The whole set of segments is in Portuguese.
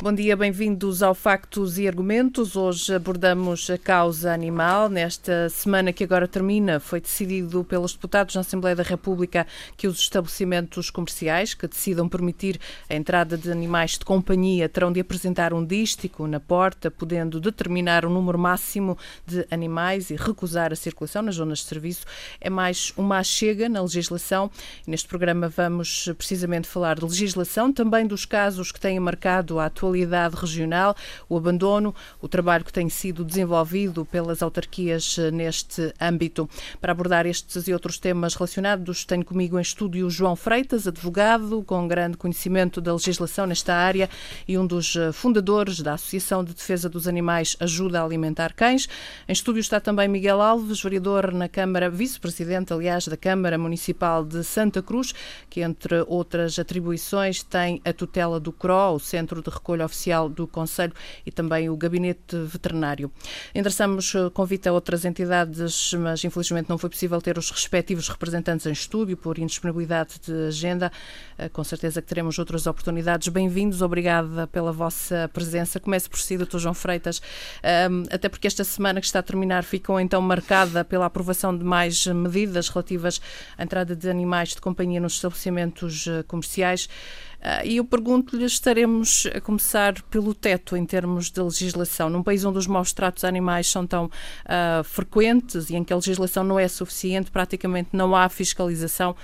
Bom dia, bem-vindos ao Factos e Argumentos. Hoje abordamos a causa animal. Nesta semana que agora termina, foi decidido pelos deputados na Assembleia da República que os estabelecimentos comerciais que decidam permitir a entrada de animais de companhia terão de apresentar um dístico na porta, podendo determinar o número máximo de animais e recusar a circulação nas zonas de serviço. É mais uma chega na legislação. Neste programa vamos precisamente falar de legislação, também dos casos que têm marcado a atualidade atualidade regional, o abandono, o trabalho que tem sido desenvolvido pelas autarquias eh, neste âmbito. Para abordar estes e outros temas relacionados, tenho comigo em estúdio João Freitas, advogado com grande conhecimento da legislação nesta área e um dos eh, fundadores da Associação de Defesa dos Animais Ajuda a Alimentar Cães. Em estúdio está também Miguel Alves, vereador na Câmara, vice-presidente, aliás, da Câmara Municipal de Santa Cruz, que entre outras atribuições tem a tutela do CRO, o Centro de Recolha oficial do Conselho e também o Gabinete Veterinário. Endereçamos eh, convite a outras entidades, mas infelizmente não foi possível ter os respectivos representantes em estúdio por indisponibilidade de agenda. Eh, com certeza que teremos outras oportunidades. Bem-vindos, obrigada pela vossa presença. Comece por si, Dr. João Freitas, até porque esta semana que está a terminar ficou então marcada pela aprovação de mais medidas relativas à entrada de animais de companhia nos estabelecimentos eh, comerciais. Uh, e eu pergunto-lhe: estaremos a começar pelo teto em termos de legislação? Num país onde os maus tratos a animais são tão uh, frequentes e em que a legislação não é suficiente, praticamente não há fiscalização,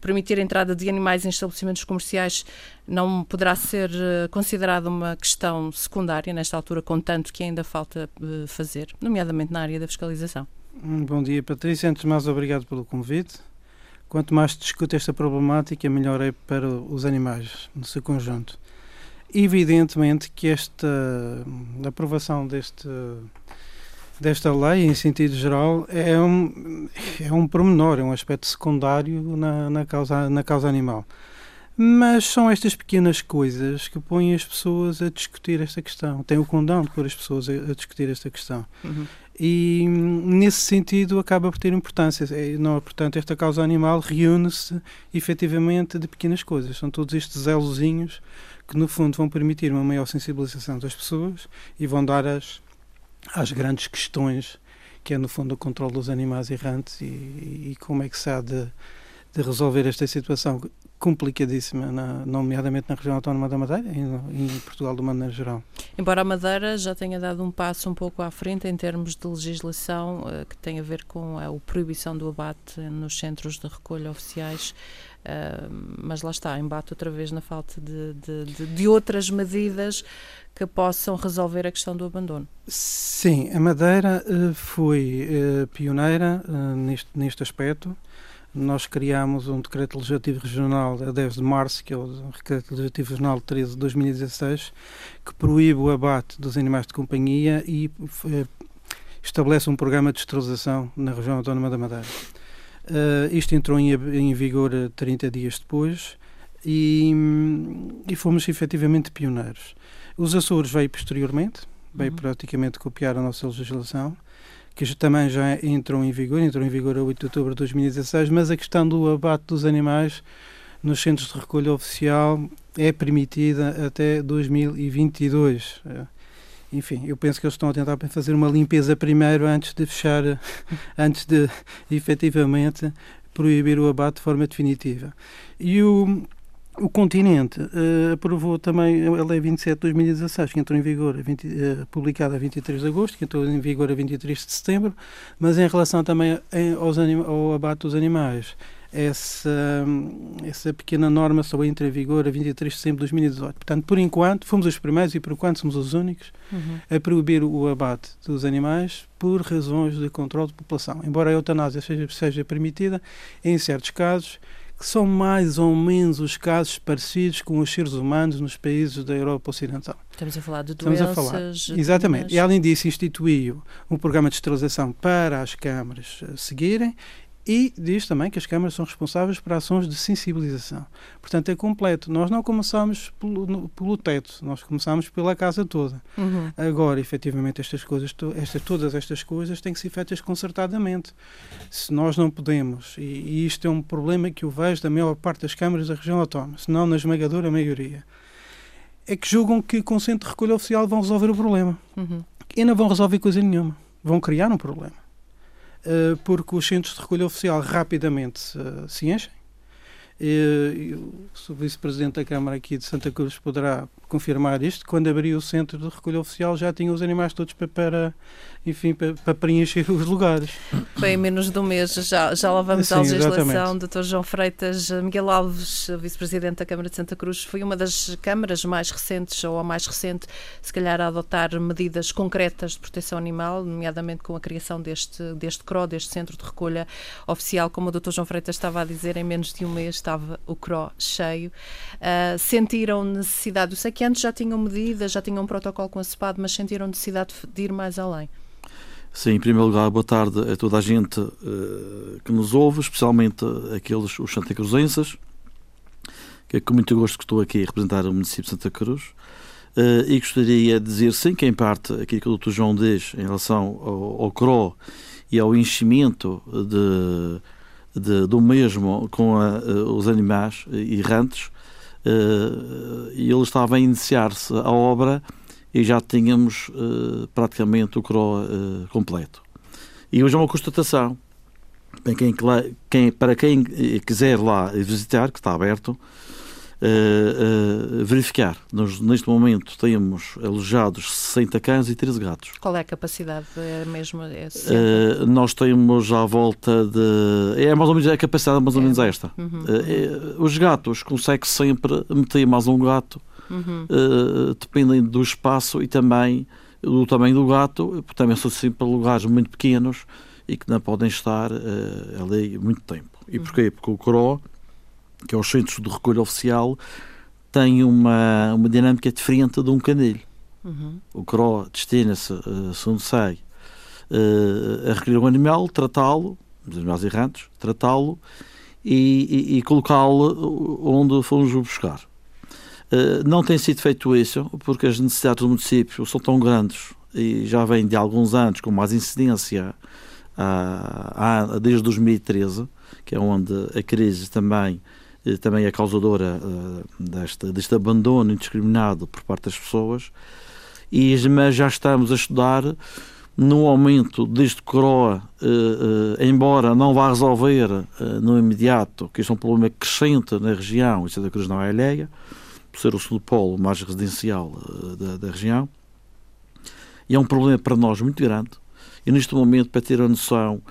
permitir a entrada de animais em estabelecimentos comerciais não poderá ser uh, considerada uma questão secundária nesta altura, com tanto que ainda falta fazer, nomeadamente na área da fiscalização. Bom dia, Patrícia. Antes de mais, obrigado pelo convite. Quanto mais se discute esta problemática, melhor é para os animais, no seu conjunto. Evidentemente que esta aprovação deste, desta lei, em sentido geral, é um, é um pormenor, é um aspecto secundário na, na, causa, na causa animal. Mas são estas pequenas coisas que põem as pessoas a discutir esta questão. Tem o condão de pôr as pessoas a, a discutir esta questão. Uhum. E nesse sentido acaba por ter importância. É, não, portanto, esta causa animal reúne-se efetivamente de pequenas coisas. São todos estes elozinhos que, no fundo, vão permitir uma maior sensibilização das pessoas e vão dar as, às grandes questões, que é, no fundo, o controle dos animais errantes e, e como é que se há de, de resolver esta situação complicadíssima, na, nomeadamente na região autónoma da Madeira e em Portugal de maneira geral. Embora a Madeira já tenha dado um passo um pouco à frente em termos de legislação uh, que tem a ver com a, a proibição do abate nos centros de recolha oficiais, uh, mas lá está, embate outra vez na falta de, de, de, de outras medidas que possam resolver a questão do abandono. Sim, a Madeira uh, foi pioneira neste, neste aspecto nós criámos um decreto legislativo regional a 10 de março, que é o decreto legislativo regional 13 de 2016, que proíbe o abate dos animais de companhia e eh, estabelece um programa de esterilização na região autónoma da Madeira. Uh, isto entrou em, em, vigor 30 dias depois e, e fomos efetivamente pioneiros. Os Açores veio posteriormente, veio uhum. praticamente copiar a nossa legislação que também já entrou em vigor, entrou em vigor a 8 de outubro de 2016, mas a questão do abate dos animais nos centros de recolha oficial é permitida até 2022. É. Enfim, eu penso que eles estão a tentar fazer uma limpeza primeiro antes de fechar, antes de efetivamente proibir o abate de forma definitiva. E o, o continente uh, aprovou também a Lei 27 de 2016, que entrou em vigor, 20, uh, eh, publicada a 23 de agosto, que entrou em vigor a 23 de setembro, mas em relação também aos ao abate dos animais, essa, essa pequena norma só entra em vigor a 23 de setembro de 2018. Portanto, por enquanto, fomos os primeiros e por enquanto somos os únicos uhum. a proibir o abate dos animais por razões de controle de população. Embora a eutanásia seja, seja permitida, em certos casos, que são mais ou menos os casos parecidos com os seres humanos nos países da Europa Ocidental. Estamos a falar de doenças... Estamos a falar, exatamente. E além disso instituiu um programa de esterilização para as câmaras seguirem E diz também que as câmaras são responsáveis por ações de sensibilização. Portanto, é completo. Nós não começamos pelo, pelo teto, nós começamos pela casa toda. Uhum. Agora, efetivamente, estas coisas, estas, todas estas coisas têm que ser feitas concertadamente. Se nós não podemos, e, e isto é um problema que eu vejo da maior parte das câmaras da região autónoma, se não na esmagadora maioria, é que julgam que com o centro de recolha oficial vão resolver o problema. Uhum. E não vão resolver coisa nenhuma. Vão criar um problema. Eh, porque os centros de recolha oficial rapidamente se enchem. O vice-presidente da Câmara aqui de Santa Cruz poderá confirmar isto. Quando abriu o centro de recolha oficial já tinha os animais todos para, para enfim, para, para, preencher os lugares. Foi em menos de um mês, já, já lá vamos Sim, à legislação. Dr. João Freitas, Miguel Alves, vice-presidente da Câmara de Santa Cruz, foi uma das câmaras mais recentes, ou a mais recente, se calhar, a adotar medidas concretas de proteção animal, nomeadamente com a criação deste, deste CRO, deste Centro de Recolha Oficial. Como o Dr. João Freitas estava a dizer, em menos de um mês estava o CRO cheio. Uh, sentiram necessidade, eu sei que antes já tinham medidas, já tinham um protocolo com a CEPAD, mas sentiram necessidade de ir mais além? Sim, em primeiro lugar, boa tarde a toda a gente uh, que nos ouve, especialmente aqueles, os Santa Cruzenses, que é com muito gosto que estou aqui a representar o município de Santa Cruz. Uh, e gostaria de dizer, sim, que em parte aquilo que o Dr. João diz em relação ao, ao CRO e ao enchimento de, de, do mesmo com a, uh, os animais errantes, uh, e ele estava a iniciar-se a obra e já tínhamos uh, praticamente o CRO completo. E hoje é uma constatação. Quem, quem, para quem quiser lá visitar, que está aberto, uh, verificar. Nós, neste momento, temos alojados 60 cães e 13 gatos. Qual é a capacidade? É mesmo é nós temos à volta de. É mais ou menos a capacidade, mais ou menos é. esta. Uhum. os gatos consegue sempre meter mais um gato uhum. uh, dependem do espaço e também do tamanho do gato, porque também são sempre lugares muito pequenos e que não podem estar uh, ali muito tempo. E uhum. porquê? Porque o CRO, que é o Centro de Recolha Oficial, tem uma, uma dinâmica diferente de um canil. Uhum. O CRO destina-se, uh, segundo sei, uh, a recolher um animal, tratá-lo, os animais errantes, tratá-lo e, e, e colocá-lo onde fomos buscar. Eh, não tem sido feito isso porque as necessidades do município são tão grandes e já vem de alguns anos com mais incidência desde 2013, que é onde a crise também, eh, também é causadora uh, deste, deste abandono indiscriminado por parte das pessoas. E, mas já estamos a estudar no aumento deste coroa, embora não vá resolver no imediato, que isto é um problema crescente na região, e Santa Cruz não é alheia, por ser o segundo polo mais residencial da, da, região. E é um problema para nós muito grande. E neste momento, para ter a noção,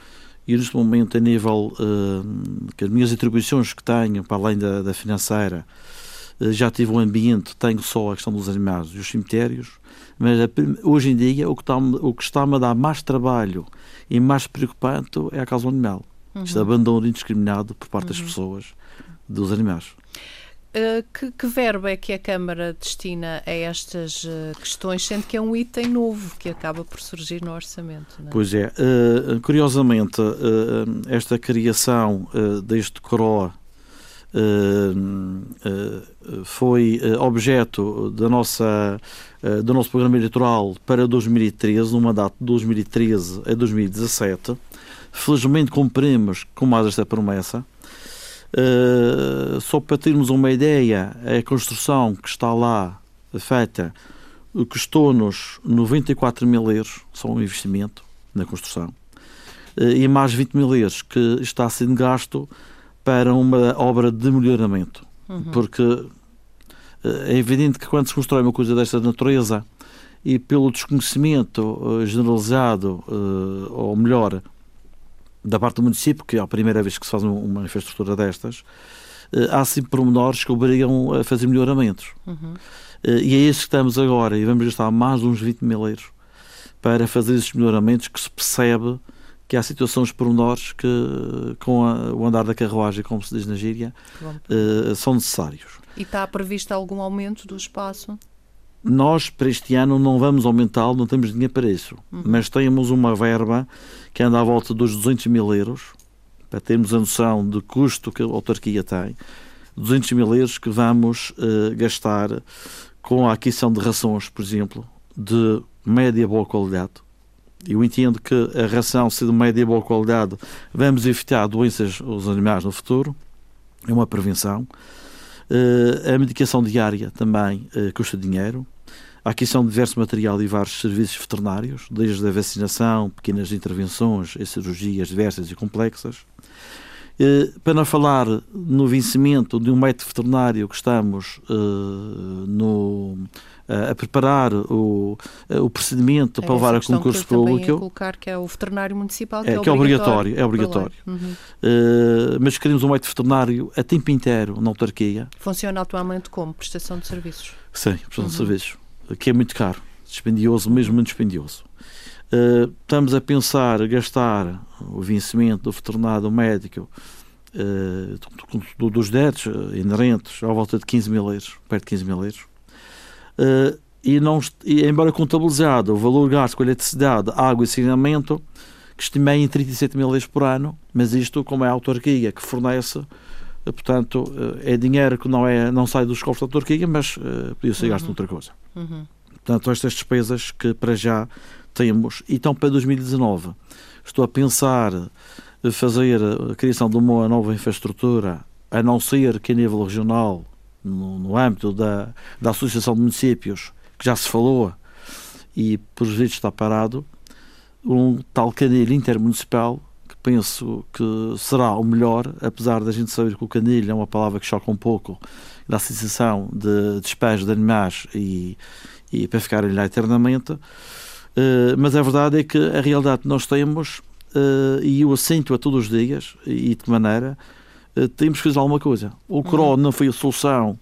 e neste momento, a nível uh, que as minhas atribuições que tenho, para além da, da financeira, uh, já tive um ambiente, tenho só a questão dos animais e os cemitérios, mas hoje em dia o que está-me está a dar mais trabalho e mais preocupante é a causa animal. Uhum. Este abandono indiscriminado por parte uhum. das pessoas dos animais. Uh, que, que, verbo é que a Câmara destina a estas uh, questões, sendo que é um item novo que acaba por surgir no orçamento? É? Pois é. Uh, curiosamente, esta criação deste CRO foi objeto da nossa, do nosso programa eleitoral para 2013, no mandato de 2013 a 2017. Felizmente cumprimos com mais esta promessa. Uh, só para termos uma ideia, a construção que está lá feita custou-nos 94 mil euros, só um investimento na construção, uh, e mais 20 mil euros que está sendo gasto para uma obra de melhoramento. Uhum. Porque uh, é evidente que quando se constrói uma coisa desta natureza e pelo desconhecimento generalizado, ou melhor, da parte do município, que é a primeira vez que se faz uma infraestrutura destas, eh, há sempre pormenores que obrigam a fazer melhoramentos. Uhum. Eh, e é isso que estamos agora, e vamos gastar mais de uns 20 mil euros para fazer esses melhoramentos que se percebe que há situações pormenores que, com a, o andar da carruagem, como se diz na gíria, uh, são necessários. E está previsto algum aumento do espaço? Nós, para este ano, não vamos aumentá-lo, não temos dinheiro para isso. Uhum. Mas temos uma verba que anda à volta dos 200 mil euros para termos a noção do custo que a autarquia tem, 200 mil euros que vamos uh, gastar com a aquisição de rações, por exemplo, de média boa qualidade. Eu entendo que a ração, sendo média boa qualidade, vamos evitar doenças aos animais no futuro. É uma prevenção. Uh, a medicação diária também uh, custa dinheiro. A aquisição de diverso material e vários serviços veterinários, desde a vacinação, pequenas intervenções e cirurgias diversas e complexas. Para não falar no vencimento de um método veterinário que estamos no a preparar o, o procedimento é para levar a concurso público. Colocar que é o veterinário municipal, que é, é, que é obrigatório. É obrigatório. Uhum. Uh, mas queremos um médico veterinário a tempo inteiro na autarquia. Funciona atualmente como prestação de serviços? Sim, prestação uhum. de serviços, que é muito caro, dispendioso, mesmo muito dispendioso. Uh, estamos a pensar gastar o vencimento do veterinário médico uh, dos débitos inerentes à volta de 15 mil euros, perto de 15 mil euros. E, não, e, embora contabilizado o valor gasto com eletricidade, água e saneamento, que estimei em 37 mil euros por ano, mas isto, como é a autarquia que fornece, portanto, uh, é dinheiro que não, é, não sai dos cofres da autarquia, mas podia ser gasto uhum. outra coisa. Uhum. Portanto, estas despesas que para já temos, e então para 2019, estou a pensar fazer a criação de uma nova infraestrutura, a não ser que a nível regional no, no âmbito da, da Associação de Municípios, que já se falou e por vezes está parado, um tal canil intermunicipal penso que será o melhor, apesar da gente saber que o canil é uma palavra que choca um pouco da sensação de despejo de animais e, e para ficarem lá eternamente. Uh, mas a verdade é que a realidade que nós temos, uh, e eu assento a todos os dias, e de que maneira, uh, temos que fazer alguma coisa. O CRO uhum. não foi a solução,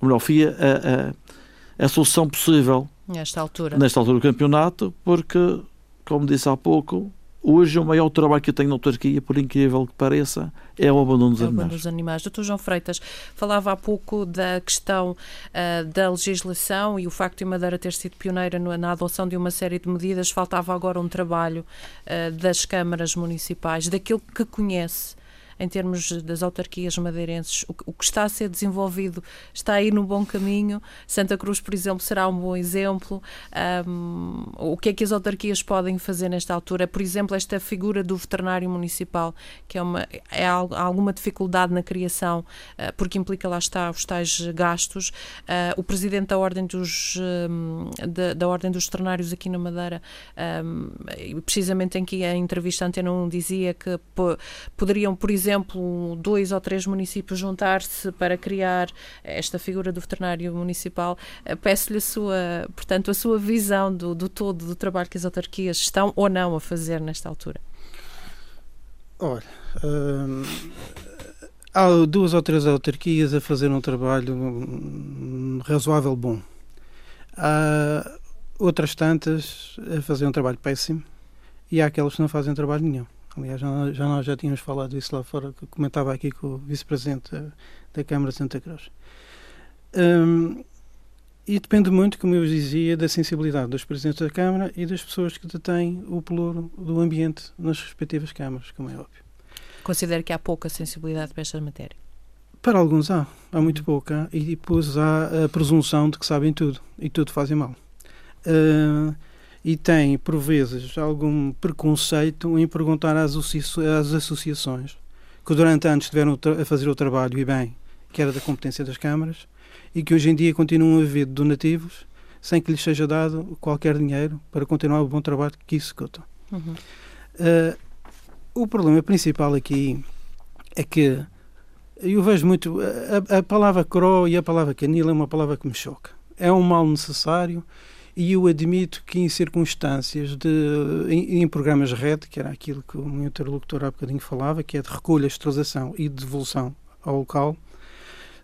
ou melhor, foi a, a, a, solução possível nesta altura. nesta altura do campeonato, porque, como disse há pouco, Hoje o maior trabalho que eu tenho na autarquia, por incrível que pareça, é o abandono dos é animais. dos animais. Doutor João Freitas, falava há pouco da questão uh, da legislação e o facto de Madeira ter sido pioneira no, na adoção de uma série de medidas. Faltava agora um trabalho uh, das câmaras municipais, daquilo que conhece em termos das autarquias madeirenses, o, o que está a ser desenvolvido está aí no bom caminho. Santa Cruz, por exemplo, será um bom exemplo. Um, o que é que as autarquias podem fazer nesta altura? Por exemplo, esta figura do veterinário municipal, que é, uma, é alguma dificuldade na criação, uh, porque implica, lá está, os tais gastos. Uh, o presidente da Ordem dos, um, da, da, Ordem dos Veterinários aqui na Madeira, um, precisamente em que a entrevista Antena 1 dizia que poderiam, por exemplo, exemplo, dois ou três municípios juntar-se para criar esta figura do veterinário municipal, eh, peço-lhe a sua, portanto, a sua visão do, do todo do trabalho que as autarquias estão ou não a fazer nesta altura. Ora, hum, há duas ou três autarquias a fazer um trabalho hum, razoável bom. Há outras tantas a fazer um trabalho péssimo e há aquelas que não fazem trabalho nenhum. Aliás, já, já nós já tínhamos falado isso lá fora, que comentava aqui com o vice-presidente da Câmara de Santa Cruz. Um, e depende muito, como eu dizia, da sensibilidade dos presidentes da Câmara e das pessoas que detêm o pelouro do ambiente nas respectivas câmaras, como é óbvio. Considero que há pouca sensibilidade para esta matéria? Para alguns há, há muito pouca, e depois há a presunção de que sabem tudo e tudo fazem mal. Uh, e tem, por vezes, algum preconceito em perguntar às, às associações que durante anos estiveram a fazer o trabalho, e bem, que era da competência das câmaras, e que hoje em dia continuam a viver donativos sem que lhes seja dado qualquer dinheiro para continuar o bom trabalho que executam. Uhum. Uh, o problema principal aqui é que eu vejo muito. A, a palavra cro e a palavra canil é uma palavra que me choca. É um mal necessário e eu admito que em circunstâncias de em, em, programas RED, que era aquilo que o meu interlocutor há bocadinho falava, que é de recolha, esterilização e devolução ao local,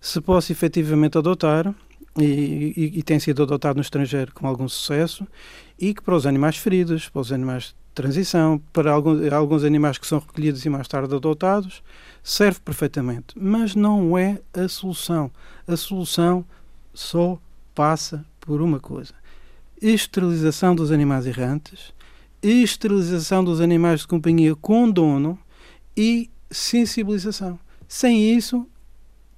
se possa efetivamente adotar, e, e, e, tem sido adotado no estrangeiro com algum sucesso, e que para os animais feridos, para os animais de transição, para alguns, alguns animais que são recolhidos e mais tarde adotados, serve perfeitamente. Mas não é a solução. A solução só passa por uma coisa esterilização dos animais errantes, esterilização dos animais de companhia com dono e sensibilização. Sem isso,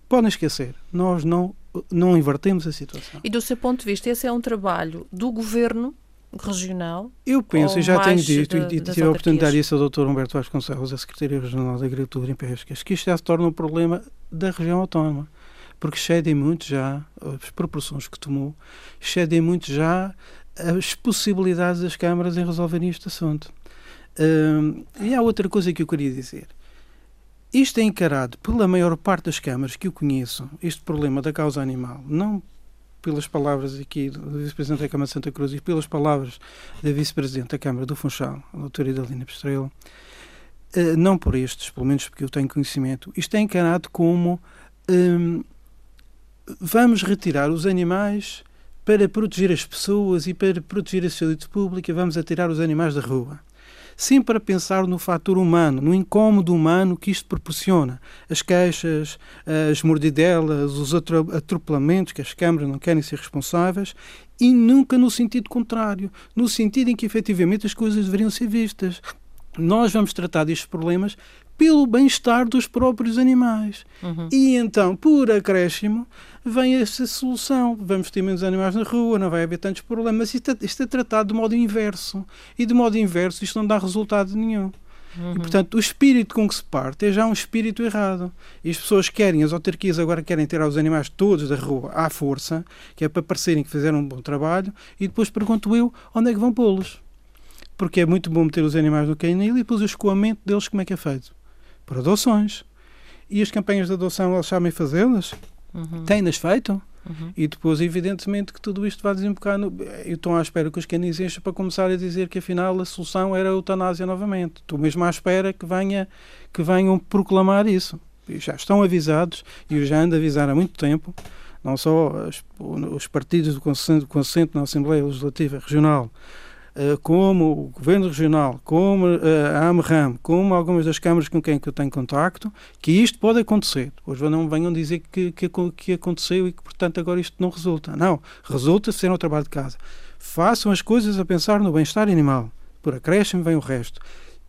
podem esquecer, nós não, não invertemos a situação. E do seu ponto de vista, esse é um trabalho do governo regional? Eu penso, e já tenho dito, e tive a oportunidade disso ao Dr. Humberto Vasconcelos, a Secretaria Regional da Agricultura e Pescas, que isto já se torna um problema da região autónoma, porque excedem muito já, as proporções que tomou, excedem muito já as possibilidades das câmaras em resolverem este assunto. Hum, e há outra coisa que eu queria dizer. Isto é encarado pela maior parte das câmaras que eu conheço, este problema da causa animal, não pelas palavras aqui do Vice-Presidente da Câmara de Santa Cruz e pelas palavras da Vice-Presidente da Câmara do Funchal, a doutora Idalina Pestrela, uh, não por estes, pelo menos porque eu tenho conhecimento, isto é encarado como um, vamos retirar os animais para proteger as pessoas e para proteger a saúde pública, vamos atirar os animais da rua sempre a pensar no fator humano, no incómodo humano que isto proporciona. As queixas, as mordidelas, os atropelamentos que as câmaras não querem ser responsáveis e nunca no sentido contrário, no sentido em que efetivamente as coisas deveriam ser vistas. Nós vamos tratar destes problemas pelo bem-estar dos próprios animais. Uhum. E então, por acréscimo, vem essa solução. Vamos ter menos animais na rua, não vai haver tantos problemas. Isto é, isto é tratado de modo inverso. E de modo inverso isto não dá resultado nenhum. Uhum. E, portanto, o espírito com que se parte é já um espírito errado. E as pessoas querem, as autarquias agora querem tirar os animais todos da rua à força, que é para parecerem que fizeram um bom trabalho, e depois pergunto eu onde é que vão pô-los. Porque é muito bom meter os animais no canil e depois o escoamento deles como é que é feito? Por adoções. E as campanhas de adoção, eles sabem fazê-las? Uhum. Têm-nas feito? Uhum. E depois, evidentemente, que tudo isto vai desembocar no. Eu estou à espera que os canis enchem para começar a dizer que afinal a solução era a eutanásia novamente. Estou mesmo à espera que, venha, que venham proclamar isso. E já estão avisados, e eu já ando a avisar há muito tempo, não só as, os partidos do Consenso na Assembleia Legislativa Regional, como o Governo Regional, como eh, a AMRAM, como algumas das câmaras com quem eu tenho contacto, que isto pode acontecer. Hoje não venham dizer que, que, que aconteceu e que, portanto, agora isto não resulta. Não, resulta se fizer o trabalho de casa. Façam as coisas a pensar no bem-estar animal. Por acréscimo vem o resto.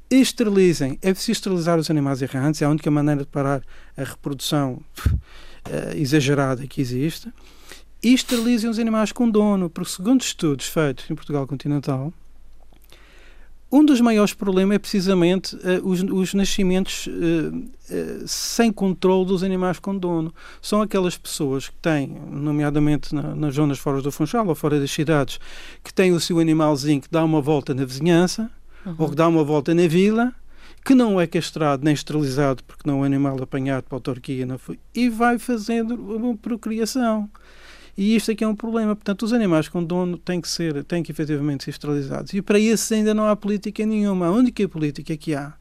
Esterilizem. É preciso esterilizar os animais errantes, é a única maneira de parar a reprodução uh, exagerada que existe e esterilizem os animais com dono, porque segundo estudos feitos em Portugal continental, um dos maiores problemas é precisamente uh, os, os, nascimentos uh, uh, sem controle dos animais com dono. São aquelas pessoas que têm, nomeadamente na, nas zonas fora do Funchal ou fora das cidades, que têm o seu animalzinho que dá uma volta na vizinhança uhum. ou que dá uma volta na vila, que não é castrado nem esterilizado porque não é um animal apanhado para a autarquia, não foi, e vai fazendo uma procriação. E isto aqui é um problema. Portanto, os animais com dono têm que ser, têm que efetivamente ser esterilizados. E para isso ainda não há política nenhuma. A única política que há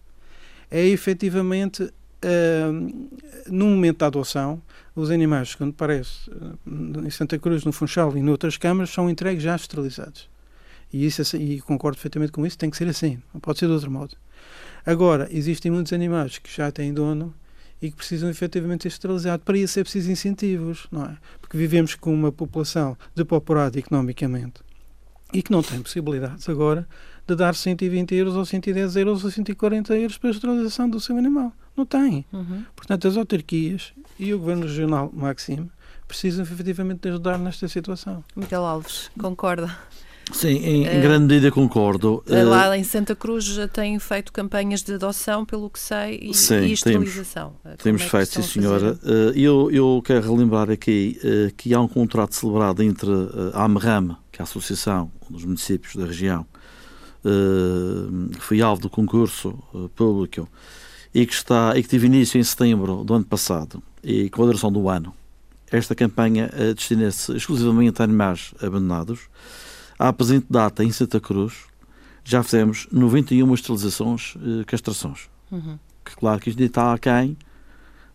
é efetivamente, uh, no momento da adoção, os animais, quando parece, uh, em Santa Cruz, no Funchal e noutras câmaras, são entregues já esterilizados. E, isso, é e concordo perfeitamente com isso, tem que ser assim, não pode ser de outro modo. Agora, existem muitos animais que já têm dono e que precisam efetivamente ser esterilizados. Para isso é preciso incentivos, não é? Porque vivemos com uma população depauperada economicamente e que não tem possibilidades agora de dar 120 euros ou 110 euros ou 140 euros para a esterilização do seu animal. Não tem. Uhum. Portanto, as autarquias e o Governo Regional Maxime precisam efetivamente ajudar nesta situação. Miguel Alves, concorda? Sim, em, em grande medida concordo. Eh, lá em Santa Cruz já têm feito campanhas de adoção, pelo que sei, e, sim, e esterilização. Temos, temos é feito, sim, senhora. Eh, eu, eu quero relembrar aqui eh, que há um contrato celebrado entre a AMRAM, que é a Associação dos Municípios da região, que foi alvo do concurso público e que, está, e que teve início em setembro do ano passado e com a duração do ano. Esta campanha destina-se exclusivamente a animais abandonados à presente data, em Santa Cruz, já fizemos 91 esterilizações, uh, castrações. Uhum. Que, claro que isto está aquém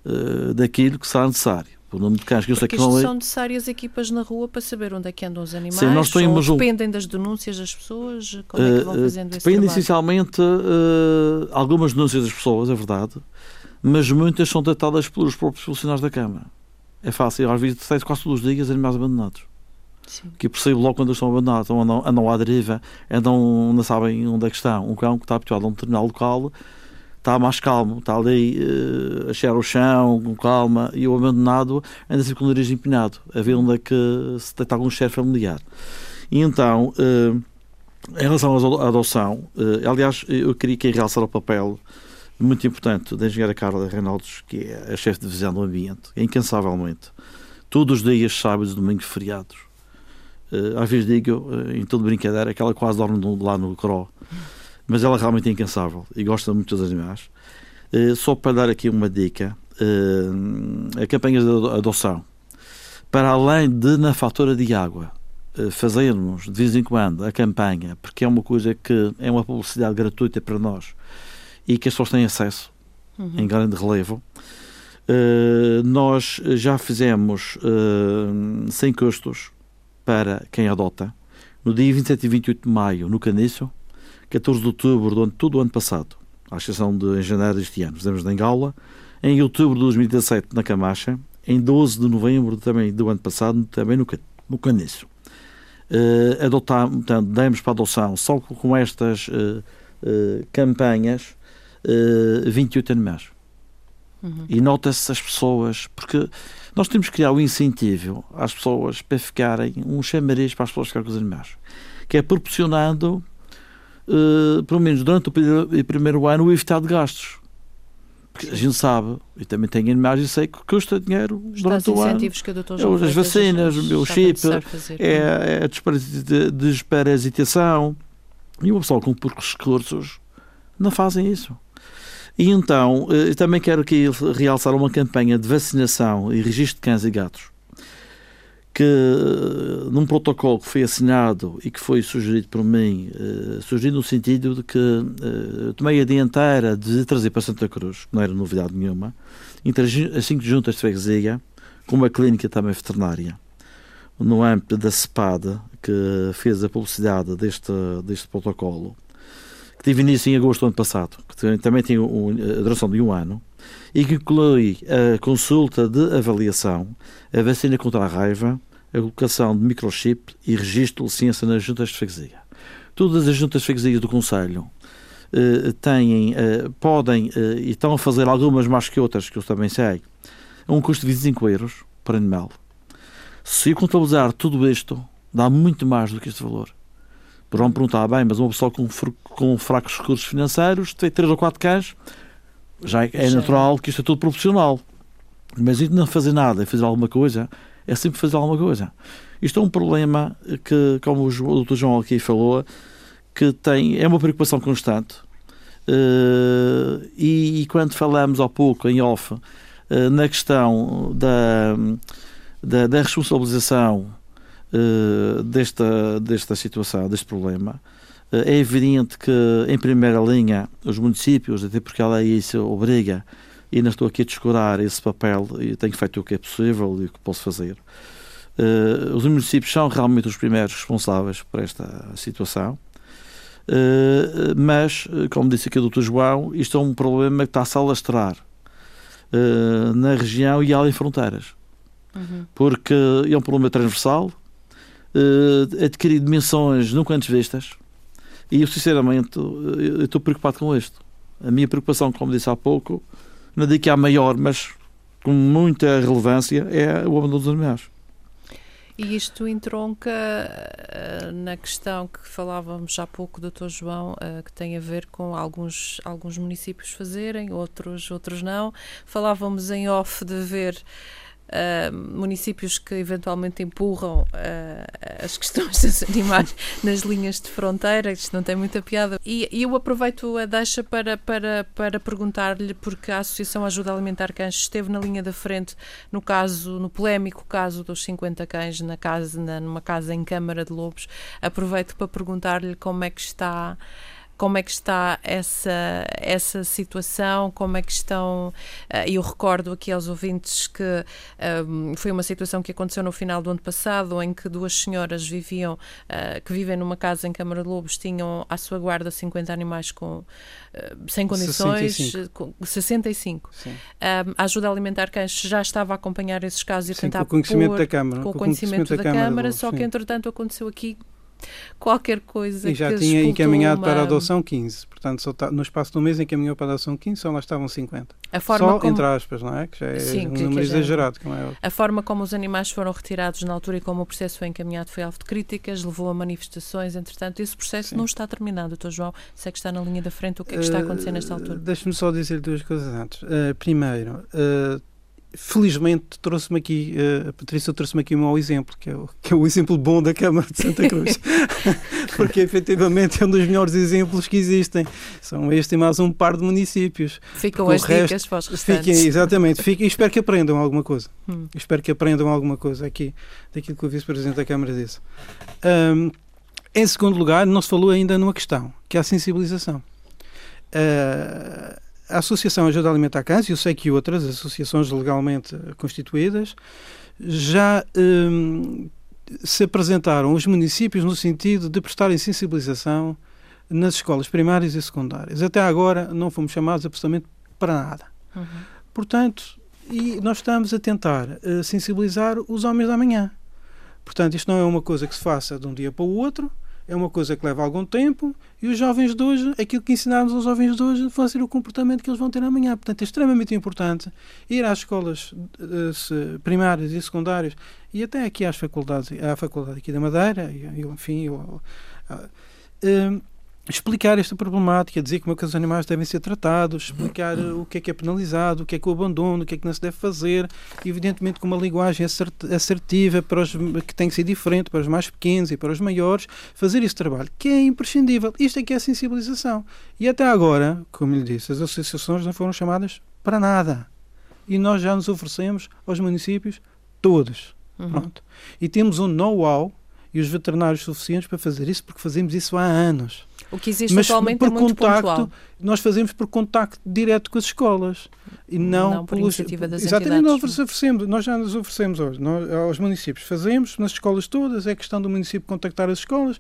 uh, daquilo que será necessário. O número de cães que eu sei que são necessárias equipas na rua para saber onde é que andam os animais? Sim, nós temos ou dependem das denúncias das pessoas? Como é que vão eh, fazendo uh, esse Depende essencialmente algumas denúncias das pessoas, é verdade, mas muitas são tratadas pelos próprios funcionários da Câmara. É fácil, às vezes, quase todos os dias animais abandonados. Sim. que percebo logo quando eles estão abandonados, andam, andam à deriva, andam, não sabem onde é que estão. Um cão que está habituado a um determinado local está mais calmo, está ali uh, a cheirar o chão com calma e o abandonado anda sempre com o nariz empinado, a ver onde é que se tem algum cheiro familiar. E então, uh, em relação à adoção, uh, aliás, eu queria que realçar o papel muito importante da engenheira Carla Reinaldos, que é a chefe de divisão do ambiente, incansavelmente, todos os dias, sábados, domingos, feriados. Às vezes digo, em toda brincadeira, que ela quase dorme lá no Cro mas ela realmente é incansável e gosta muito dos animais. Uh, só para dar aqui uma dica, a campanha de adoção, para além de na fatura de água, fazermos de vez em quando a campanha, porque é uma coisa que é uma publicidade gratuita para nós e que as pessoas têm acesso uhum. em grande relevo. Uh, nós já fizemos uh, sem custos para quem adota no dia 27 e 28 de maio no Caniço 14 de outubro ano, todo o ano passado, à exceção de em janeiro deste ano, fizemos na Angola, em outubro de 2017 na Camacha, em 12 de novembro também do ano passado, também no, no Caniço. Uh, adotar, portanto, demos para adoção só com estas uh, uh, campanhas uh, 28 animais. Uhum. E nota-se as pessoas, porque nós temos que criar o um incentivo às pessoas para ficarem um chamariz para as pessoas ficarem com os animais, que é proporcionando uh, pelo menos durante o primeiro, ano, o evitar de gastos. Porque a gente sabe, e também tenho animais e sei que custa dinheiro Está durante o ano. Que o doutor João as vacinas, o meu chip, é, é a desparasitação. E uma pessoa com poucos recursos não fazem isso. E então, eh, também quero aqui realçar uma campanha de vacinação e registro de cães e gatos que num protocolo que foi assinado e que foi sugerido por mim, uh, sugerido no sentido de que tomei a dianteira de trazer para Santa Cruz, não era novidade nenhuma, entre as cinco juntas de freguesia, com uma clínica também veterinária, no âmbito da CEPAD, que fez a publicidade deste, deste protocolo, que teve início em agosto do ano passado, que também tem a duração de um ano, e que inclui a consulta de avaliação, a vacina contra a raiva, a colocação de microchip e registro de licença nas juntas de freguesia. Todas as juntas de freguesia do Conselho eh, têm, eh, podem eh, e estão a fazer algumas mais que outras, que eu também sei, a um custo de 25 euros por animal. Se eu contabilizar tudo isto, dá muito mais do que este valor. Poderão perguntar, bem, mas uma pessoa com, com fracos recursos financeiros tem 3 ou 4 cães, já é, é natural que isto é tudo proporcional. Mas não fazer nada e fazer alguma coisa é sempre fazer alguma coisa. Isto é um problema que, como o Dr. João aqui falou, que tem, é uma preocupação constante. Uh, e, e, quando falamos há pouco em off uh, na questão da, da, da responsabilização uh, desta, desta situação, deste problema, é evidente que, em primeira linha, os municípios, até porque a lei isso obriga, e não estou aqui a descurar esse papel e tenho feito o que é possível e o que posso fazer. Uh, os municípios são realmente os primeiros responsáveis por esta situação. Uh, mas, como disse aqui o Dr. João, isto é um problema que está-se a alastrar uh, na região e além fronteiras. Uhum. Porque é um problema transversal, uh, adquire dimensões nunca antes vistas, e eu, sinceramente, eu estou preocupado com isto. A minha preocupação, como disse há pouco, não digo que há maior, mas com muita relevância, é o abandono dos animais. E isto entronca uh, na questão que falávamos há pouco, doutor João, que tem a ver com alguns, alguns municípios fazerem, outros, outros não. Falávamos em off de ver uh, municípios que eventualmente empurram uh, as questões dos animais nas linhas de fronteira, isto não tem muita piada. E, e eu aproveito a deixa para, para, para perguntar-lhe, porque a Associação Ajuda Alimentar Cães esteve na linha da frente no caso, no polémico caso dos 50 cães na casa, na, numa casa em Câmara de Lobos. Aproveito para perguntar-lhe como é que está como é que está essa, essa situação, como é que estão. Uh, eu recordo aqui aos ouvintes que uh, foi uma situação que aconteceu no final do ano passado, em que duas senhoras viviam, uh, que vivem numa casa em Câmara de Lobos, tinham à sua guarda 50 animais com, sem condições. 65. Com, 65. a ajuda alimentar cães já estava a acompanhar esses casos e sim, tentar com o conhecimento pôr, da Câmara. Com o conhecimento, conhecimento da, da, Câmara, Câmara só sim. que entretanto aconteceu aqui qualquer coisa E já que tinha encaminhado uma... para a adoção 15. Portanto, só tá, no espaço de um mês encaminhou para a adoção 15, só lá estavam 50. A forma só como... entre aspas, não é? Que já é Sim, um que- número que já- exagerado, como é. A forma como os animais foram retirados na altura e como o processo foi encaminhado foi alvo de críticas, levou a manifestações, entretanto, esse processo Sim. não está terminado. Dr. João, sei que está na linha da frente, o que é que está a acontecer nesta Eh, altura? Deixe-me só dizer duas coisas antes. Eh, primeiro, eh, felizmente trouxe-me aqui, eh, a Patrícia trouxe-me aqui um mau exemplo, que é, o, que é o exemplo bom da Câmara de Santa Cruz. Porque efetivamente é um dos melhores exemplos que existem. São este e mais um par de municípios. Ficam as resto- dicas para os restantes. Fiquem, exatamente, fiquem, espero que aprendam alguma coisa. Hum. Espero que aprendam alguma coisa aqui daquilo que o Vice-Presidente da Câmara disse. Ahm, em segundo lugar, não se falou ainda numa questão, que é a sensibilização. Ah, a Associação Ajuda a Alimentar Cães, e eu sei que outras associações legalmente constituídas, já hum, se apresentaram aos municípios no sentido de prestarem sensibilização nas escolas primárias e secundárias. Até agora não fomos chamados absolutamente para nada. Uhum. Portanto, e nós estamos a tentar eh, sensibilizar os homens da manhã. Portanto, isto não é uma coisa que se faça de um dia para o outro, é uma coisa que leva algum tempo e os jovens de hoje, aquilo que ensinarmos aos jovens de hoje, vai ser o comportamento que eles vão ter amanhã. Portanto, é extremamente importante ir às escolas eh, primárias e secundárias e até aqui às faculdades, à faculdade aqui da Madeira, e, enfim, eu, ah, eh, explicar esta problemática, dizer como é que os animais devem ser tratados, explicar eh, o que é que é penalizado, o que é que é o abandono, o que é que não se deve fazer, evidentemente com uma linguagem assert- assertiva para os que tem que ser diferente para os mais pequenos e para os maiores, fazer esse trabalho, que é imprescindível. Isto é que é a sensibilização. E até agora, como lhe disse, as associações não foram chamadas para nada. E nós já nos oferecemos aos municípios todos. Uhum. Pronto. E temos um know-how e os veterinários suficientes para fazer isso, porque fazemos isso há anos. O que existe Mas atualmente por é muito contacto, pontual. nós fazemos por contacto direto com as escolas e não, Não por pelos- iniciativa das Exatamente, entidades. nós oferecemos, nós já nos oferecemos hoje, nós, aos municípios. Fazemos nas escolas todas, é questão do município contactar as escolas,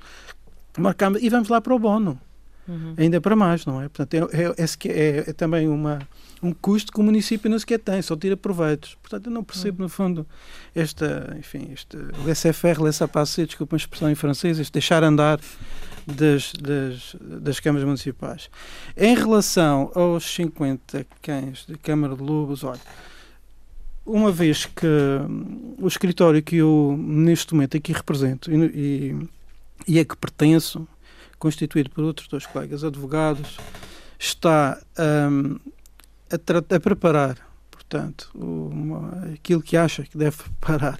marcamos e vamos lá para o bono. Uhum. Ainda para mais, não é? Portanto, é, é, é é- é também uma, um custo que o município não sequer tem, só tira proveitos. Portanto, eu não percebo, no fundo, esta, enfim, este laissez-faire, laissez-passer, desculpa a expressão em francês, este deixar andar das, das, das câmaras municipais. Em relação aos 50 cães da Câmara de Lobos, olha, uma vez que o escritório que eu neste momento aqui represento e, e, e é que pertenço, constituído por outros dois colegas advogados, está hum, a, a preparar, portanto, uma- aquilo que acha que deve preparar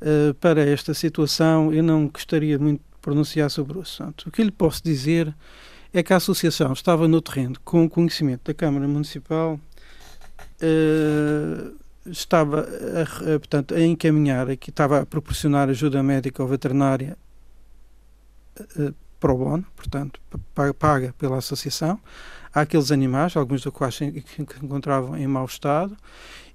eh, para esta situação. Eu não gostaria muito pronunciar sobre o assunto. O que lhe posso dizer é que a associação estava no terreno com o conhecimento da Câmara Municipal, eh, estava a, a, portanto, a encaminhar, aqui, estava a proporcionar ajuda médica ou veterinária eh, pro bono, portanto, pa- paga pela associação, àqueles animais, alguns dos quais se encontravam em mau estado,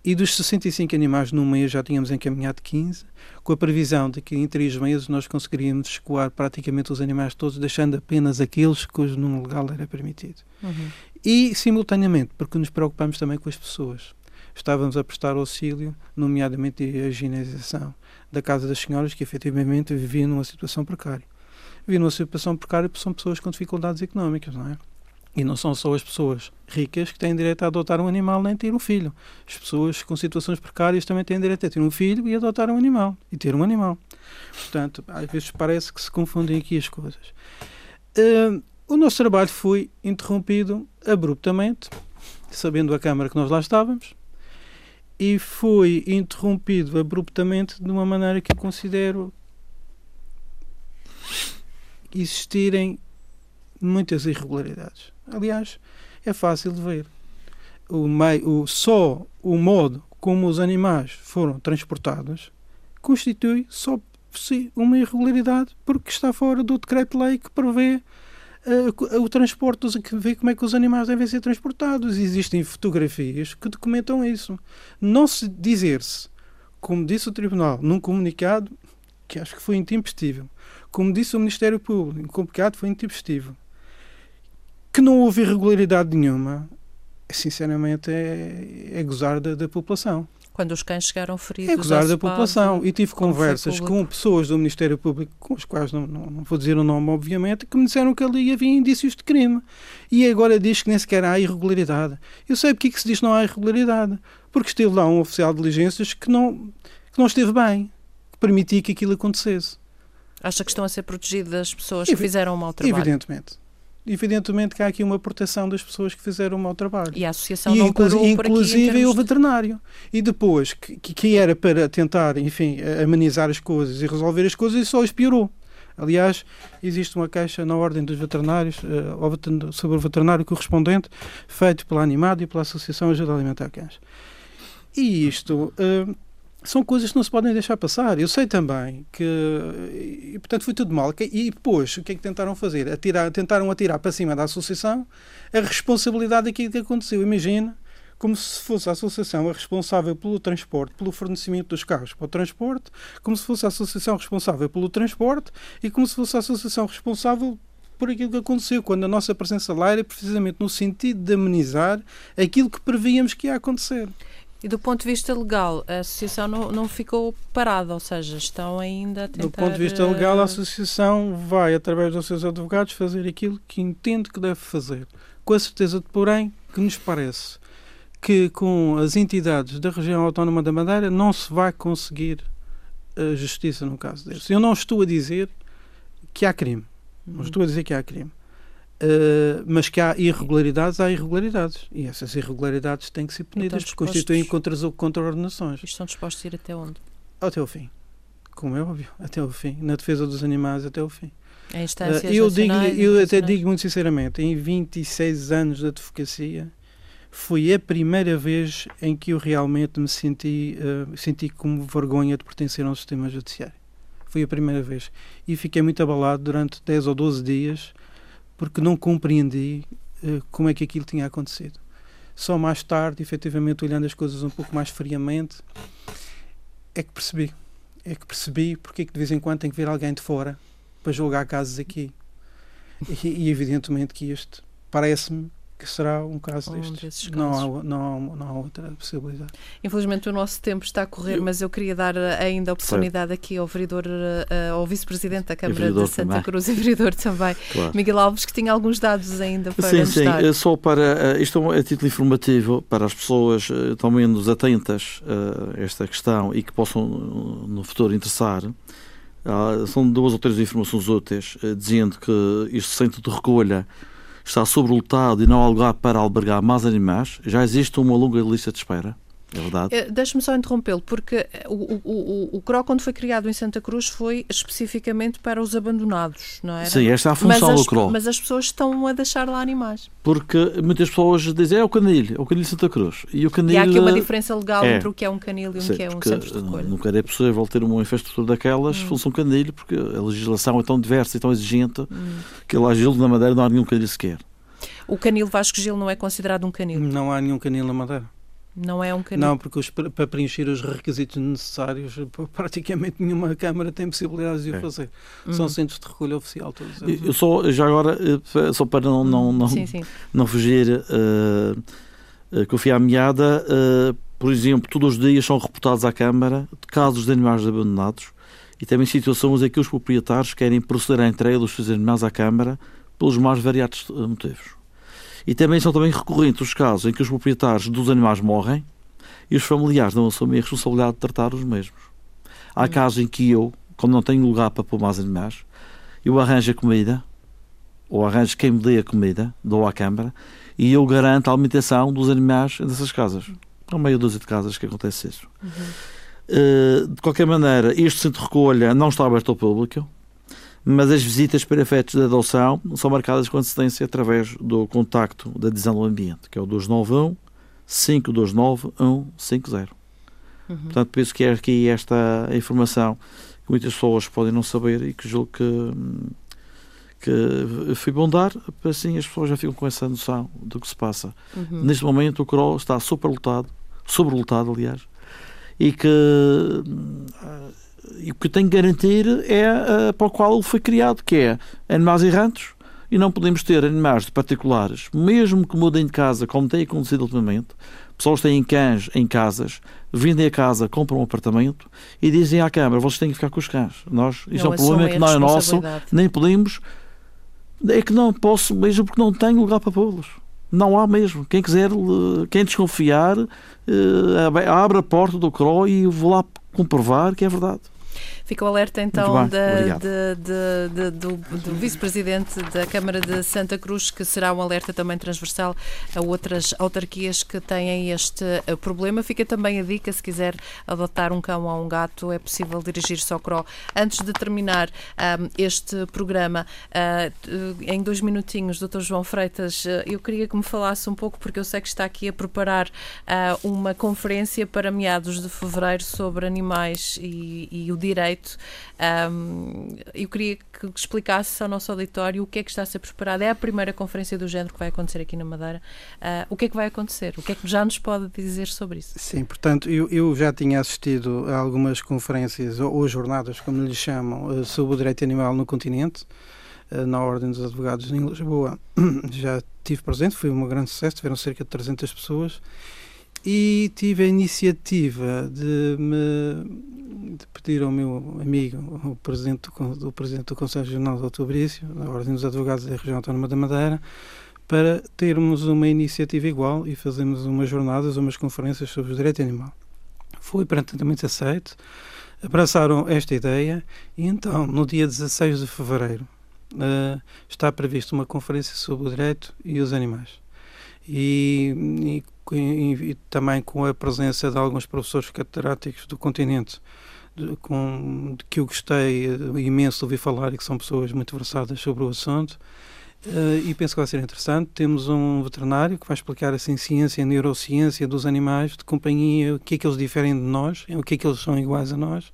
e dos 65 animais no mês já tínhamos encaminhado 15, com a previsão de que em três meses nós conseguiríamos escoar praticamente os animais todos, deixando apenas aqueles cujo número legal era permitido. Uhum. E, simultaneamente, porque nos preocupamos também com as pessoas. Estávamos a prestar auxílio, nomeadamente a higienização da Casa das Senhoras, que efetivamente viviam numa situação precária. Viviam numa situação precária porque são pessoas com dificuldades económicas, não é? E não são só as pessoas ricas que têm direito a adotar um animal nem ter um filho. As pessoas com situações precárias também têm direito a ter um filho e adotar um animal. E ter um animal. Portanto, às vezes parece que se confundem aqui as coisas. Uh, o nosso trabalho foi interrompido abruptamente, sabendo a Câmara que nós lá estávamos, e foi interrompido abruptamente de uma maneira que eu considero existirem muitas irregularidades. Aliás, é fácil de ver. O meio, o, só o modo como os animais foram transportados constitui só si uma irregularidade porque está fora do decreto-lei que prevê uh, o transporte, dos, que vê como é que os animais devem ser transportados. Existem fotografias que documentam isso. Não se dizer-se, como disse o Tribunal, num comunicado que acho que foi intempestivo, como disse o Ministério Público, um comunicado foi intempestivo, que não houve irregularidade nenhuma, sinceramente é, é gozar da, da população. Quando os cães chegaram feridos. É acusar da população. E tive conversas com pessoas do Ministério Público, com os quais não, não, não, vou dizer o nome, obviamente, que me disseram que ali havia indícios de crime. E agora diz que nem sequer há irregularidade. Eu sei porque é que se diz que não há irregularidade. Porque esteve lá um oficial de diligências que não, que não esteve bem, que permitia que aquilo acontecesse. Acha que estão a ser protegidas as pessoas que fizeram um mau trabalho? Evidentemente evidentemente que há aqui uma proteção das pessoas que fizeram o mau trabalho. E a associação e, não parou Inclusive o veterinário. E depois, que, que era para tentar, enfim, amenizar as coisas e resolver as coisas, e só as piorou. Aliás, existe uma queixa na Ordem dos Veterinários uh, sobre o veterinário correspondente, feito pela Animado e pela Associação Ajuda Alimentar Cães. E isto uh, são coisas que não se podem deixar passar. Eu sei também que, e, portanto, foi tudo mal. E depois, o que é que tentaram fazer? Atirar, tentaram atirar para cima da associação a responsabilidade daquilo que aconteceu. Imagina como se fosse a associação a responsável pelo transporte, pelo fornecimento dos carros para o transporte, como se fosse a associação responsável pelo transporte e como se fosse a associação responsável por aquilo que aconteceu, quando a nossa presença lá era precisamente no sentido de amenizar aquilo que prevíamos que ia acontecer. E do ponto de vista legal, a associação não, não ficou parada, ou seja, estão ainda a tentar... Do ponto de vista legal, a eh, associação vai, através dos seus advogados, fazer aquilo que entende que deve fazer. Com a certeza, porém, que nos parece que com as entidades da região autónoma da Madeira não se vai conseguir a justiça no caso desse. Eu não estou a dizer que há crime. Não uhum. estou a dizer que há crime. Uh, mas que há irregularidades, há irregularidades. E essas irregularidades têm que ser punidas, porque constituem contra, contraordenações. Estão dispostos a ir até onde? Até o fim. Como é óbvio, até o fim. Na defesa dos animais, até o fim. Em instâncias uh, eu digo, eu até digo muito sinceramente, em 26 anos de advocacia, foi a primeira vez em que eu realmente me senti, uh, senti como vergonha de pertencer a um sistema judiciário. Foi a primeira vez. E fiquei muito abalado durante 10 ou 12 dias porque não compreendi uh, como é que aquilo tinha acontecido. Só mais tarde, efetivamente, olhando as coisas um pouco mais friamente, é que percebi. É que percebi porque é que de vez em quando tem que vir alguém de fora para julgar casos aqui. E, e evidentemente que este parece-me que será um caso um destes. Não há, não, há, não há outra possibilidade. Infelizmente o nosso tempo está a correr, eu, mas eu queria dar eh, ainda a oportunidade certo. aqui ao vereador, uh, ao vice-presidente da Câmara de Santa também. Cruz e vereador também, claro. Miguel Alves, que tinha alguns dados ainda para sim, nos sim. dar. Só para, uh, isto é a título informativo para as pessoas uh, estão menos atentas a esta questão e que possam no futuro interessar. Uh, são duas ou três informações úteis, dizendo que este centro de recolha está sobrelotado e não há lugar para albergar mais animais, já existe uma longa lista de espera. É verdade. Uh, Deixe-me só interrompê-lo, porque o, o, o, o CRO, quando foi criado em Santa Cruz, foi especificamente para os abandonados, não é? Sim, esta é a função mas do CRO. Mas as pessoas estão a deixar lá animais. Porque muitas pessoas dizem é o canil, é o canil de Santa Cruz. E, o canil, e há aqui uma diferença legal é, entre o que é um canil e o que é um centro de recolha. Nunca é possível ter uma infraestrutura daquelas hum. função canil, porque a legislação é tão diversa e tão exigente hum. que lá Gil na Madeira não há nenhum canil sequer. O canil Vasco Gil não é considerado um canil? Não há nenhum canil na Madeira. Não é um canil? Não, porque os, para preencher os requisitos necessários, praticamente nenhuma Câmara tem possibilidades de o é. fazer. Uhum. São centros de recolha oficial todos eles. Eu só, já agora, eh, só para não, não, não, sim, sim. não fugir uh, uh, a meada, uh, por exemplo, todos os dias são reportados à Câmara de casos de animais abandonados e também situações em que os proprietários querem proceder à entrega dos seus animais à Câmara pelos mais variados motivos. E também são também recorrentes os casos em que os proprietários dos animais morrem e os familiares não assumem a responsabilidade de tratar os mesmos. Há hum. casos em que eu, quando não tenho lugar para pôr mais animais, eu arranjo a comida, ou arranjo quem me dê a comida, dou à Câmara, e eu garanto a alimentação dos animais nessas casas. Há meia dúzia de casas que acontece isso. Uhum. Uh, de qualquer maneira, este centro de recolha não está aberto ao público mas as visitas para efeitos de adoção são marcadas com antecedência através do contacto da adesão do ambiente, que é o 291 529 150. Uhum. Portanto, penso que é aqui esta informação que muitas pessoas podem não saber e que julgo que, que foi bom dar, para assim as pessoas já ficam com essa noção do que se passa. Uhum. Neste momento o CRO está superlotado, sobrelotado aliás, e que e o que tem que garantir é uh, para o qual ele foi criado, que é animais errantes, e não podemos ter animais de particulares, mesmo que mudem de casa, como tem acontecido ultimamente. Pessoas têm cães em casas, vendem a casa, compram um apartamento e dizem à Câmara: vocês têm que ficar com os cães. Nós, isto não é um problema que não é nosso, nem podemos. É que não posso, mesmo porque não tenho lugar para pô-los. Não há mesmo. Quem quiser, quem desconfiar, eh, abre a porta do CRO e vou lá comprovar que é verdade. Fica o alerta então da, de, de, de, do, do vice-presidente da Câmara de Santa Cruz, que será um alerta também transversal a outras autarquias que têm este eh, problema. Fica também a dica, se quiser adotar um cão ou um gato, é possível dirigir-se ao CRO. Antes de terminar um, este programa, uh, em dois minutinhos, Dr. João Freitas, uh, eu queria que me falasse um pouco, porque eu sei que está aqui a preparar uh, uma conferência para meados de fevereiro sobre animais e, e o direito feito. Um, eu queria que explicasse ao nosso auditório o que é que está a ser preparado. É a primeira conferência do género que vai acontecer aqui na Madeira. Uh, o que é que vai acontecer? O que é que já nos pode dizer sobre isso? Sim, portanto, eu, eu já tinha assistido a algumas conferências ou, ou jornadas, como lhe chamam, uh, sobre o direito animal no continente uh, na Ordem dos Advogados em Lisboa. Já tive presente, foi um grande sucesso, tiveram cerca de 300 pessoas e tive a iniciativa de me de pedir ao meu amigo, o presidente do, presidente do Conselho Regional, Dr. Fabrício, da Ordem dos Advogados da Região Autónoma da Madeira, para termos uma iniciativa igual e fazermos umas jornadas, umas conferências sobre o direito animal. Foi prontamente aceito, abraçaram esta ideia e então, no dia 16 de fevereiro, uh, está prevista uma conferência sobre o direito e os animais. E, e, e, também com a presença de alguns professores catedráticos do continente de, com, de que eu gostei uh, imenso de ouvir falar e que são pessoas muito versadas sobre o assunto. Uh, e penso que vai ser interessante. Temos um veterinário que vai explicar assim ciência, neurociência dos animais de companhia, o que é que eles diferem de nós, o que é que eles são iguais a nós.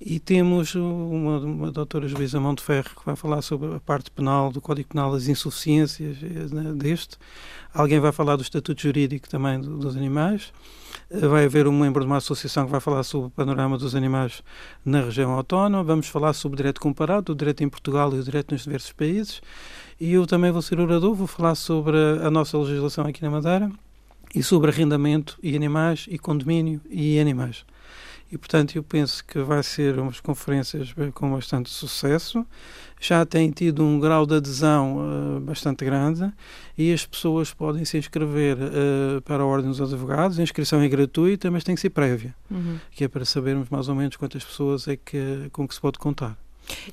E temos uma, uma doutora Juíza Monteferro que vai falar sobre a parte penal, do Código Penal, as insuficiências eh, né, deste. Alguém vai falar do estatuto jurídico também do, dos animais. Eh, vai haver um membro de uma associação que vai falar sobre o panorama dos animais na região autónoma. Vamos falar sobre o direito comparado, o direito em Portugal e o direito nos diversos países. E eu também vou ser orador, vou falar sobre a nossa legislação aqui na Madeira e sobre arrendamento e animais e condomínio e animais. E, portanto, eu penso que vai ser umas conferências com bastante sucesso. Já tem tido um grau de adesão uh, bastante grande e as pessoas podem se inscrever uh, para a Ordem dos Advogados. A inscrição é gratuita, mas tem que ser prévia, uhum. que é para sabermos mais ou menos quantas pessoas é que, com que se pode contar.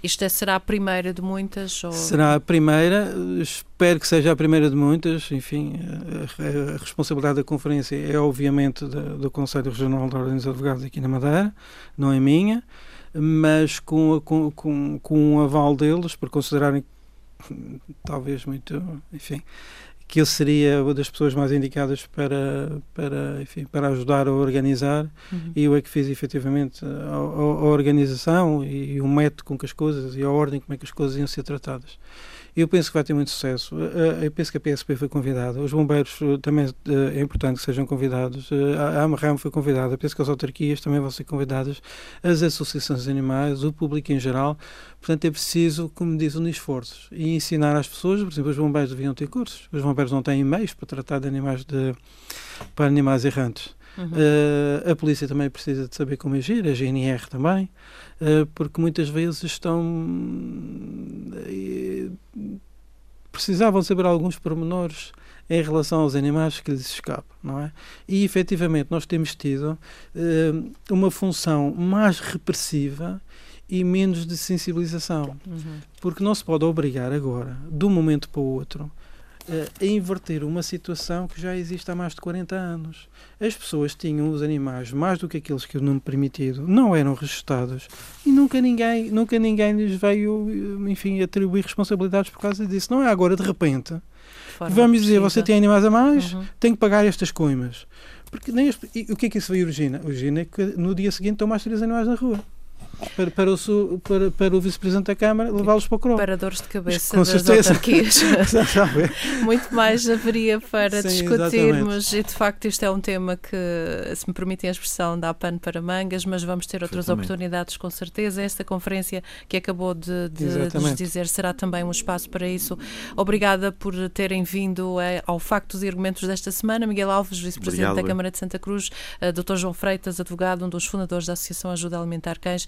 Isto é, será a primeira de muitas? Ou... Será a primeira, espero que seja a primeira de muitas. Enfim, a, a responsabilidade da conferência é, obviamente, do, do Conselho Regional da Ordem dos Advogados aqui na Madeira, não é minha, mas com, a, com, com, com um aval deles, por considerarem talvez muito, enfim, que eu seria uma das pessoas mais indicadas para, para, enfim, para ajudar a organizar uhum. e eu é que fiz efetivamente a, a, a, organização e o método com que as coisas e a ordem como é que as coisas iam ser tratadas. Eu penso que vai ter muito sucesso. Eu penso que a PSP foi convidada. Os bombeiros eh, também eh, é importante que sejam convidados. Eh, a AMRAM foi convidada. Penso que as autarquias também vão ser convidadas. As associações de animais, o público em geral. Portanto, é preciso, como diz, unir esforços e ensinar às pessoas. Por exemplo, os bombeiros deviam ter cursos. Os bombeiros não têm meios para tratar de animais de, para animais errantes. Uhum. Uh, a polícia também precisa de saber como agir, a GNR também, uh, porque muitas vezes estão. Uh, precisavam saber alguns pormenores em relação aos animais que lhes escapam, não é? E efetivamente nós temos tido uma função mais repressiva e menos de sensibilização, uhum. porque não se pode obrigar agora, de um momento para o outro, a inverter uma situação que já existe há mais de 40 anos. As pessoas tinham os animais mais do que aqueles que o nome permitido não eram registados e nunca ninguém, nunca ninguém lhes veio, enfim, atribuir responsabilidades por causa disso. Não é agora de repente. Vamos dizer, você tem animais a mais, uhum. tem que pagar estas coimas. Porque nem as, o que é que isso vai origina? Origina que no dia seguinte estão mais três animais na rua. Para, para, o, para, para o Vice-Presidente da Câmara, levá-los para o CRO. Para dores de cabeça Com das certeza. autarquias. Muito mais haveria para Sim, discutirmos e, de facto, isto é um tema que, se me permitem a expressão, dá pano para mangas, mas vamos ter outras Exatamente. oportunidades, com certeza. Esta conferência que acabou de, de, de nos Exatamente. dizer será também um espaço para isso. Obrigada por terem vindo eh, ao Factos e Argumentos desta semana. Miguel Alves, Vice-Presidente da. Câmara de Santa Cruz, eh, Dr. João Freitas, advogado, um dos fundadores da Associação Ajuda a Alimentar Cães.